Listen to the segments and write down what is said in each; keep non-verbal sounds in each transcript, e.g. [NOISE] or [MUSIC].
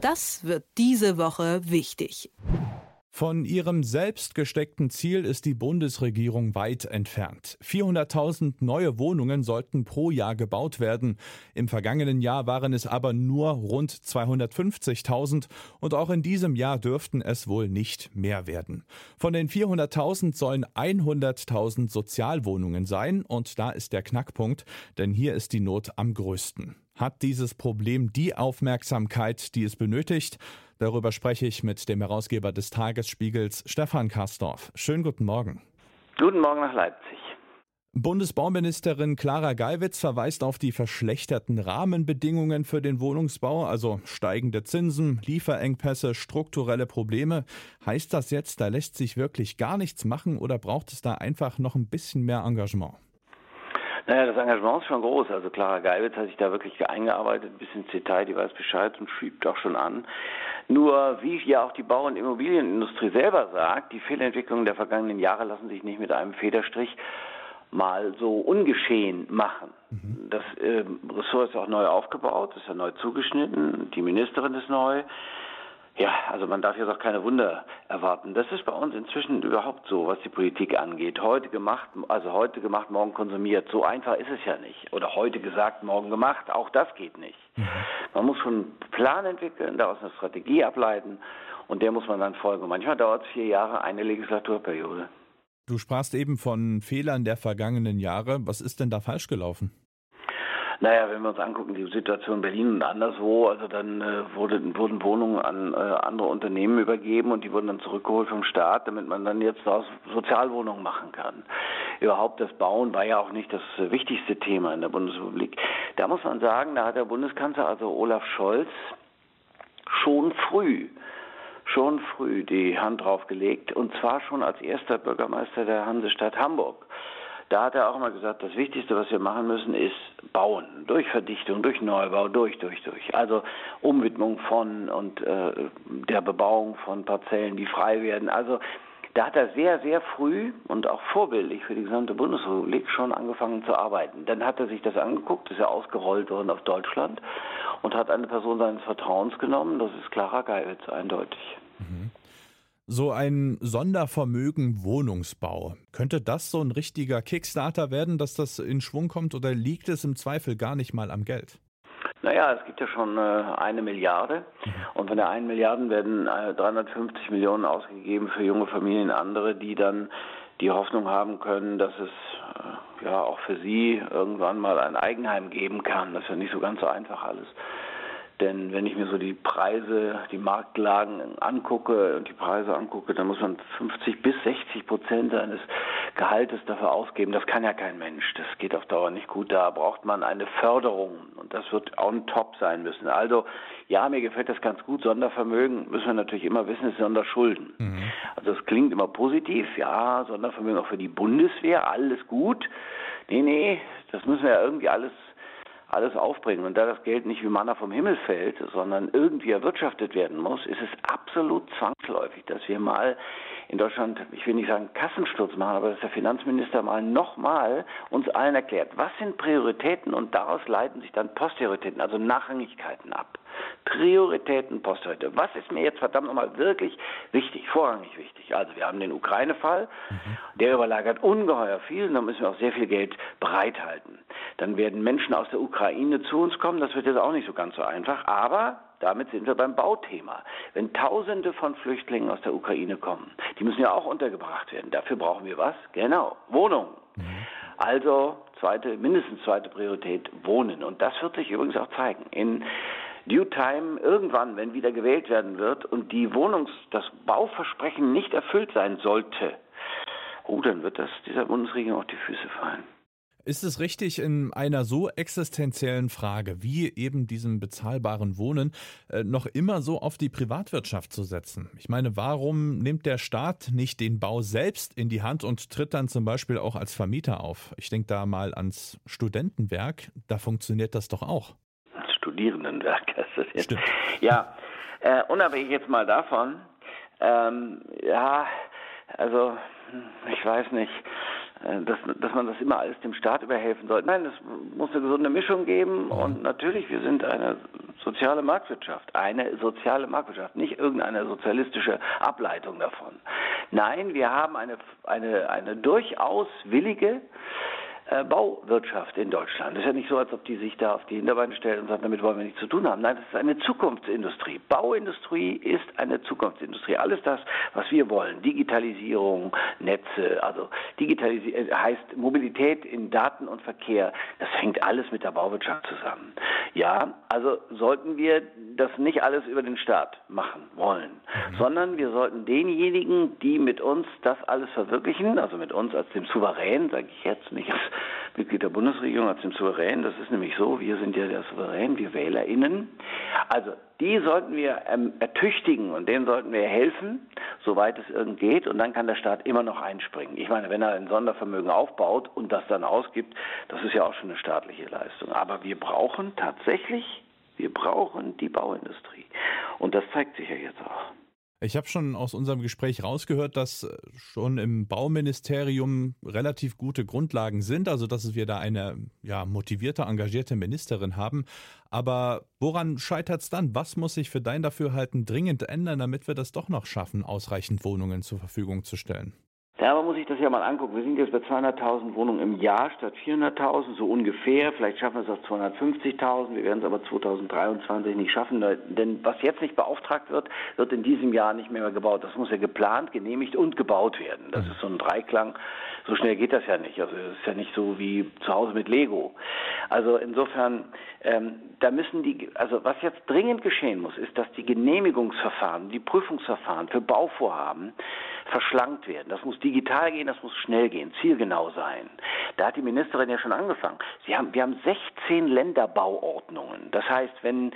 Das wird diese Woche wichtig. Von ihrem selbst gesteckten Ziel ist die Bundesregierung weit entfernt. 400.000 neue Wohnungen sollten pro Jahr gebaut werden. Im vergangenen Jahr waren es aber nur rund 250.000 und auch in diesem Jahr dürften es wohl nicht mehr werden. Von den 400.000 sollen 100.000 Sozialwohnungen sein und da ist der Knackpunkt, denn hier ist die Not am größten. Hat dieses Problem die Aufmerksamkeit, die es benötigt? Darüber spreche ich mit dem Herausgeber des Tagesspiegels, Stefan Karsdorf. Schönen guten Morgen. Guten Morgen nach Leipzig. Bundesbauministerin Clara Geiwitz verweist auf die verschlechterten Rahmenbedingungen für den Wohnungsbau, also steigende Zinsen, Lieferengpässe, strukturelle Probleme. Heißt das jetzt, da lässt sich wirklich gar nichts machen oder braucht es da einfach noch ein bisschen mehr Engagement? Naja, das Engagement ist schon groß. Also Clara Geibitz hat sich da wirklich eingearbeitet, bis ins Detail, die weiß Bescheid und schiebt auch schon an. Nur, wie ja auch die Bau- und Immobilienindustrie selber sagt, die Fehlentwicklungen der vergangenen Jahre lassen sich nicht mit einem Federstrich mal so ungeschehen machen. Mhm. Das äh, Ressort ist auch neu aufgebaut, ist ja neu zugeschnitten, die Ministerin ist neu. Ja, also man darf jetzt auch keine Wunder erwarten. Das ist bei uns inzwischen überhaupt so, was die Politik angeht. Heute gemacht, also heute gemacht, morgen konsumiert. So einfach ist es ja nicht. Oder heute gesagt, morgen gemacht. Auch das geht nicht. Mhm. Man muss schon einen Plan entwickeln, daraus eine Strategie ableiten und der muss man dann folgen. Manchmal dauert es vier Jahre, eine Legislaturperiode. Du sprachst eben von Fehlern der vergangenen Jahre. Was ist denn da falsch gelaufen? Naja, wenn wir uns angucken, die Situation in Berlin und anderswo, also dann äh, wurde, wurden Wohnungen an äh, andere Unternehmen übergeben und die wurden dann zurückgeholt vom Staat, damit man dann jetzt daraus Sozialwohnungen machen kann. Überhaupt das Bauen war ja auch nicht das wichtigste Thema in der Bundesrepublik. Da muss man sagen, da hat der Bundeskanzler, also Olaf Scholz, schon früh schon früh die Hand drauf gelegt und zwar schon als erster Bürgermeister der Hansestadt Hamburg. Da hat er auch mal gesagt, das Wichtigste, was wir machen müssen, ist bauen. Durch Verdichtung, durch Neubau, durch, durch, durch. Also Umwidmung von und äh, der Bebauung von Parzellen, die frei werden. Also da hat er sehr, sehr früh und auch vorbildlich für die gesamte Bundesrepublik schon angefangen zu arbeiten. Dann hat er sich das angeguckt, ist ja ausgerollt worden auf Deutschland und hat eine Person seines Vertrauens genommen, das ist Clara Geiwitz, eindeutig. Mhm so ein Sondervermögen Wohnungsbau. Könnte das so ein richtiger Kickstarter werden, dass das in Schwung kommt oder liegt es im Zweifel gar nicht mal am Geld? Naja, es gibt ja schon äh, eine Milliarde mhm. und von der einen Milliarde werden äh, 350 Millionen ausgegeben für junge Familien, andere, die dann die Hoffnung haben können, dass es äh, ja auch für sie irgendwann mal ein Eigenheim geben kann. Das ist ja nicht so ganz so einfach alles. Denn wenn ich mir so die Preise, die Marktlagen angucke und die Preise angucke, dann muss man 50 bis 60 Prozent seines Gehaltes dafür ausgeben. Das kann ja kein Mensch. Das geht auf Dauer nicht gut. Da braucht man eine Förderung und das wird on top sein müssen. Also ja, mir gefällt das ganz gut. Sondervermögen müssen wir natürlich immer wissen, ist Sonderschulden. Mhm. Also es klingt immer positiv. Ja, Sondervermögen auch für die Bundeswehr, alles gut. Nee, nee, das müssen wir ja irgendwie alles alles aufbringen. Und da das Geld nicht wie Manna vom Himmel fällt, sondern irgendwie erwirtschaftet werden muss, ist es absolut zwangsläufig, dass wir mal in Deutschland, ich will nicht sagen Kassensturz machen, aber dass der Finanzminister mal nochmal uns allen erklärt, was sind Prioritäten und daraus leiten sich dann Posterioritäten, also Nachrangigkeiten ab. Prioritäten, Posterioritäten. Was ist mir jetzt verdammt nochmal wirklich wichtig, vorrangig wichtig? Also wir haben den Ukraine-Fall, mhm. der überlagert ungeheuer viel und da müssen wir auch sehr viel Geld bereithalten. Dann werden Menschen aus der Ukraine zu uns kommen, das wird jetzt auch nicht so ganz so einfach, aber damit sind wir beim Bauthema. Wenn Tausende von Flüchtlingen aus der Ukraine kommen, die müssen ja auch untergebracht werden. Dafür brauchen wir was? Genau, Wohnungen. Mhm. Also zweite, mindestens zweite Priorität Wohnen. Und das wird sich übrigens auch zeigen. In Due Time, irgendwann, wenn wieder gewählt werden wird und die Wohnungs-, das Bauversprechen nicht erfüllt sein sollte, oh, dann wird das dieser Bundesregierung auf die Füße fallen. Ist es richtig, in einer so existenziellen Frage wie eben diesem bezahlbaren Wohnen äh, noch immer so auf die Privatwirtschaft zu setzen? Ich meine, warum nimmt der Staat nicht den Bau selbst in die Hand und tritt dann zum Beispiel auch als Vermieter auf? Ich denke da mal ans Studentenwerk, da funktioniert das doch auch. Studierendenwerk heißt [LAUGHS] das jetzt. Stimmt. Ja, äh, unabhängig jetzt mal davon, ähm, ja, also hm, ich weiß nicht. Äh, dass, dass man das immer alles dem Staat überhelfen sollte. Nein, es muss eine gesunde Mischung geben und natürlich, wir sind eine soziale Marktwirtschaft, eine soziale Marktwirtschaft, nicht irgendeine sozialistische Ableitung davon. Nein, wir haben eine, eine, eine durchaus willige äh, Bauwirtschaft in Deutschland. Es ist ja nicht so, als ob die sich da auf die Hinterbeine stellen und sagen, damit wollen wir nichts zu tun haben. Nein, das ist eine Zukunftsindustrie. Bauindustrie ist eine Zukunftsindustrie. Alles das, was wir wollen, Digitalisierung, Netze, also Digitalisierung äh, heißt Mobilität in Daten und Verkehr, das hängt alles mit der Bauwirtschaft zusammen. Ja, also sollten wir das nicht alles über den Staat machen wollen, mhm. sondern wir sollten denjenigen, die mit uns das alles verwirklichen, also mit uns als dem Souverän, sage ich jetzt nicht als Mitglied der Bundesregierung als dem Souverän. Das ist nämlich so, wir sind ja der Souverän, wir WählerInnen. Also die sollten wir ähm, ertüchtigen und denen sollten wir helfen, soweit es irgend geht. Und dann kann der Staat immer noch einspringen. Ich meine, wenn er ein Sondervermögen aufbaut und das dann ausgibt, das ist ja auch schon eine staatliche Leistung. Aber wir brauchen tatsächlich, wir brauchen die Bauindustrie. Und das zeigt sich ja jetzt auch. Ich habe schon aus unserem Gespräch rausgehört, dass äh, schon im Bauministerium relativ gute Grundlagen sind, also dass wir da eine ja, motivierte, engagierte Ministerin haben. Aber woran scheitert es dann? Was muss sich für dein Dafürhalten dringend ändern, damit wir das doch noch schaffen, ausreichend Wohnungen zur Verfügung zu stellen? Ja, man muss sich das ja mal angucken. Wir sind jetzt bei 200.000 Wohnungen im Jahr statt 400.000, so ungefähr. Vielleicht schaffen wir es auf 250.000. Wir werden es aber 2023 nicht schaffen, denn was jetzt nicht beauftragt wird, wird in diesem Jahr nicht mehr gebaut. Das muss ja geplant, genehmigt und gebaut werden. Das ist so ein Dreiklang. So schnell geht das ja nicht. Also es ist ja nicht so wie zu Hause mit Lego. Also insofern, ähm, da müssen die, also was jetzt dringend geschehen muss, ist, dass die Genehmigungsverfahren, die Prüfungsverfahren für Bauvorhaben verschlankt werden. Das muss digital gehen, das muss schnell gehen, zielgenau sein. Da hat die Ministerin ja schon angefangen. Sie haben, wir haben 16 Länderbauordnungen. Das heißt, wenn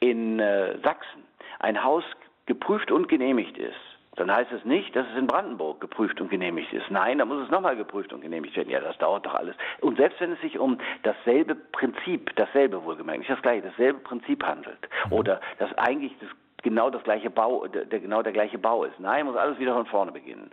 in äh, Sachsen ein Haus geprüft und genehmigt ist, dann heißt es nicht, dass es in Brandenburg geprüft und genehmigt ist. Nein, da muss es nochmal geprüft und genehmigt werden. Ja, das dauert doch alles. Und selbst wenn es sich um dasselbe Prinzip, dasselbe wohlgemerkt, nicht das gleiche, dasselbe Prinzip handelt, mhm. oder das eigentlich das genau das gleiche Bau, der, genau der gleiche Bau ist. Nein, muss alles wieder von vorne beginnen.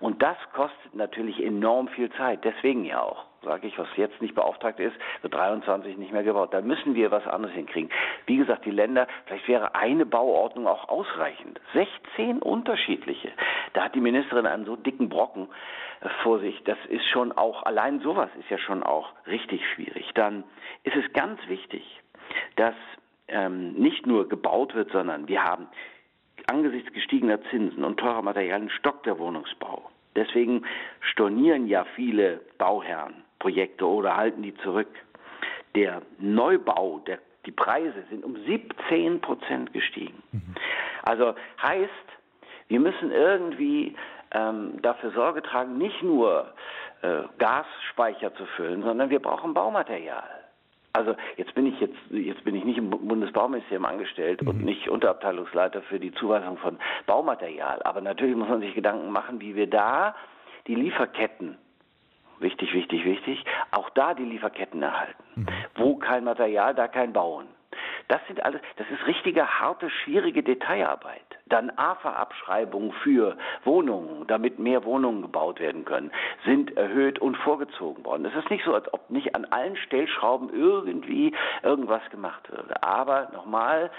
Und das kostet natürlich enorm viel Zeit. Deswegen ja auch, sage ich, was jetzt nicht beauftragt ist, wird 23 nicht mehr gebaut. Da müssen wir was anderes hinkriegen. Wie gesagt, die Länder, vielleicht wäre eine Bauordnung auch ausreichend. 16 unterschiedliche. Da hat die Ministerin einen so dicken Brocken äh, vor sich. Das ist schon auch, allein sowas ist ja schon auch richtig schwierig. Dann ist es ganz wichtig, dass ähm, nicht nur gebaut wird, sondern wir haben angesichts gestiegener Zinsen und teurer Materialien stockt der Wohnungsbau. Deswegen stornieren ja viele Bauherren Projekte oder halten die zurück. Der Neubau, der, die Preise sind um 17 Prozent gestiegen. Mhm. Also heißt, wir müssen irgendwie ähm, dafür Sorge tragen, nicht nur äh, Gasspeicher zu füllen, sondern wir brauchen Baumaterial. Also jetzt bin ich jetzt jetzt bin ich nicht im Bundesbauministerium angestellt mhm. und nicht Unterabteilungsleiter für die Zuweisung von Baumaterial. Aber natürlich muss man sich Gedanken machen, wie wir da die Lieferketten wichtig, wichtig, wichtig, auch da die Lieferketten erhalten. Mhm. Wo kein Material, da kein Bauen. Das sind alles, das ist richtige, harte, schwierige Detailarbeit. Dann AFA-Abschreibungen für Wohnungen, damit mehr Wohnungen gebaut werden können, sind erhöht und vorgezogen worden. Es ist nicht so, als ob nicht an allen Stellschrauben irgendwie irgendwas gemacht würde. Aber nochmal,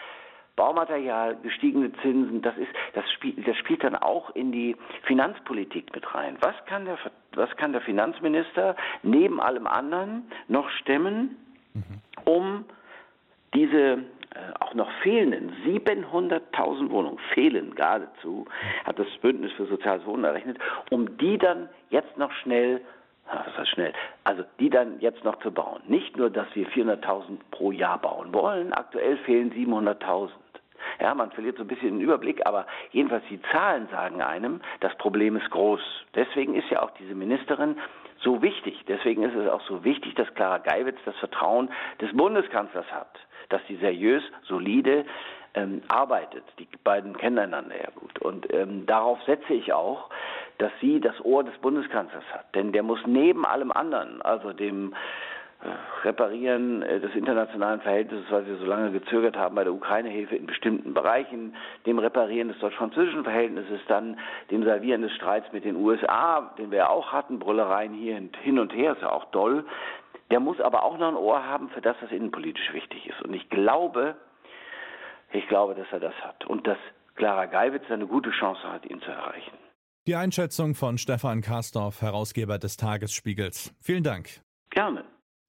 Baumaterial, gestiegene Zinsen, das ist, das spielt, das spielt dann auch in die Finanzpolitik mit rein. Was kann der, was kann der Finanzminister neben allem anderen noch stemmen, mhm. um diese äh, auch noch fehlenden 700.000 Wohnungen fehlen geradezu, hat das Bündnis für soziales Wohnen errechnet, um die dann jetzt noch schnell was heißt schnell? Also die dann jetzt noch zu bauen. Nicht nur, dass wir 400.000 pro Jahr bauen wollen, aktuell fehlen 700.000. Ja, man verliert so ein bisschen den Überblick, aber jedenfalls die Zahlen sagen einem, das Problem ist groß. Deswegen ist ja auch diese Ministerin so wichtig. Deswegen ist es auch so wichtig, dass Clara Geiwitz das Vertrauen des Bundeskanzlers hat dass sie seriös, solide ähm, arbeitet. Die beiden kennen einander ja gut. Und ähm, darauf setze ich auch, dass sie das Ohr des Bundeskanzlers hat. Denn der muss neben allem anderen, also dem Reparieren äh, des internationalen Verhältnisses, weil wir so lange gezögert haben bei der Ukraine-Hilfe in bestimmten Bereichen, dem Reparieren des deutsch-französischen Verhältnisses, dann dem Servieren des Streits mit den USA, den wir ja auch hatten, Brüllereien hier hin und her, ist ja auch doll. Der muss aber auch noch ein Ohr haben für das, was innenpolitisch wichtig ist. Und ich glaube, glaube, dass er das hat und dass Clara Geiwitz eine gute Chance hat, ihn zu erreichen. Die Einschätzung von Stefan Karsdorf, Herausgeber des Tagesspiegels. Vielen Dank. Gerne.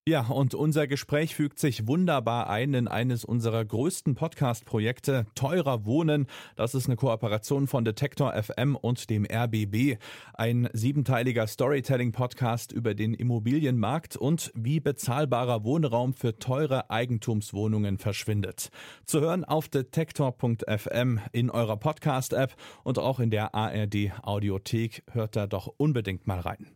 Ja, und unser Gespräch fügt sich wunderbar ein in eines unserer größten Podcast-Projekte, Teurer Wohnen. Das ist eine Kooperation von Detektor FM und dem RBB. Ein siebenteiliger Storytelling-Podcast über den Immobilienmarkt und wie bezahlbarer Wohnraum für teure Eigentumswohnungen verschwindet. Zu hören auf detektor.fm in eurer Podcast-App und auch in der ARD Audiothek. Hört da doch unbedingt mal rein.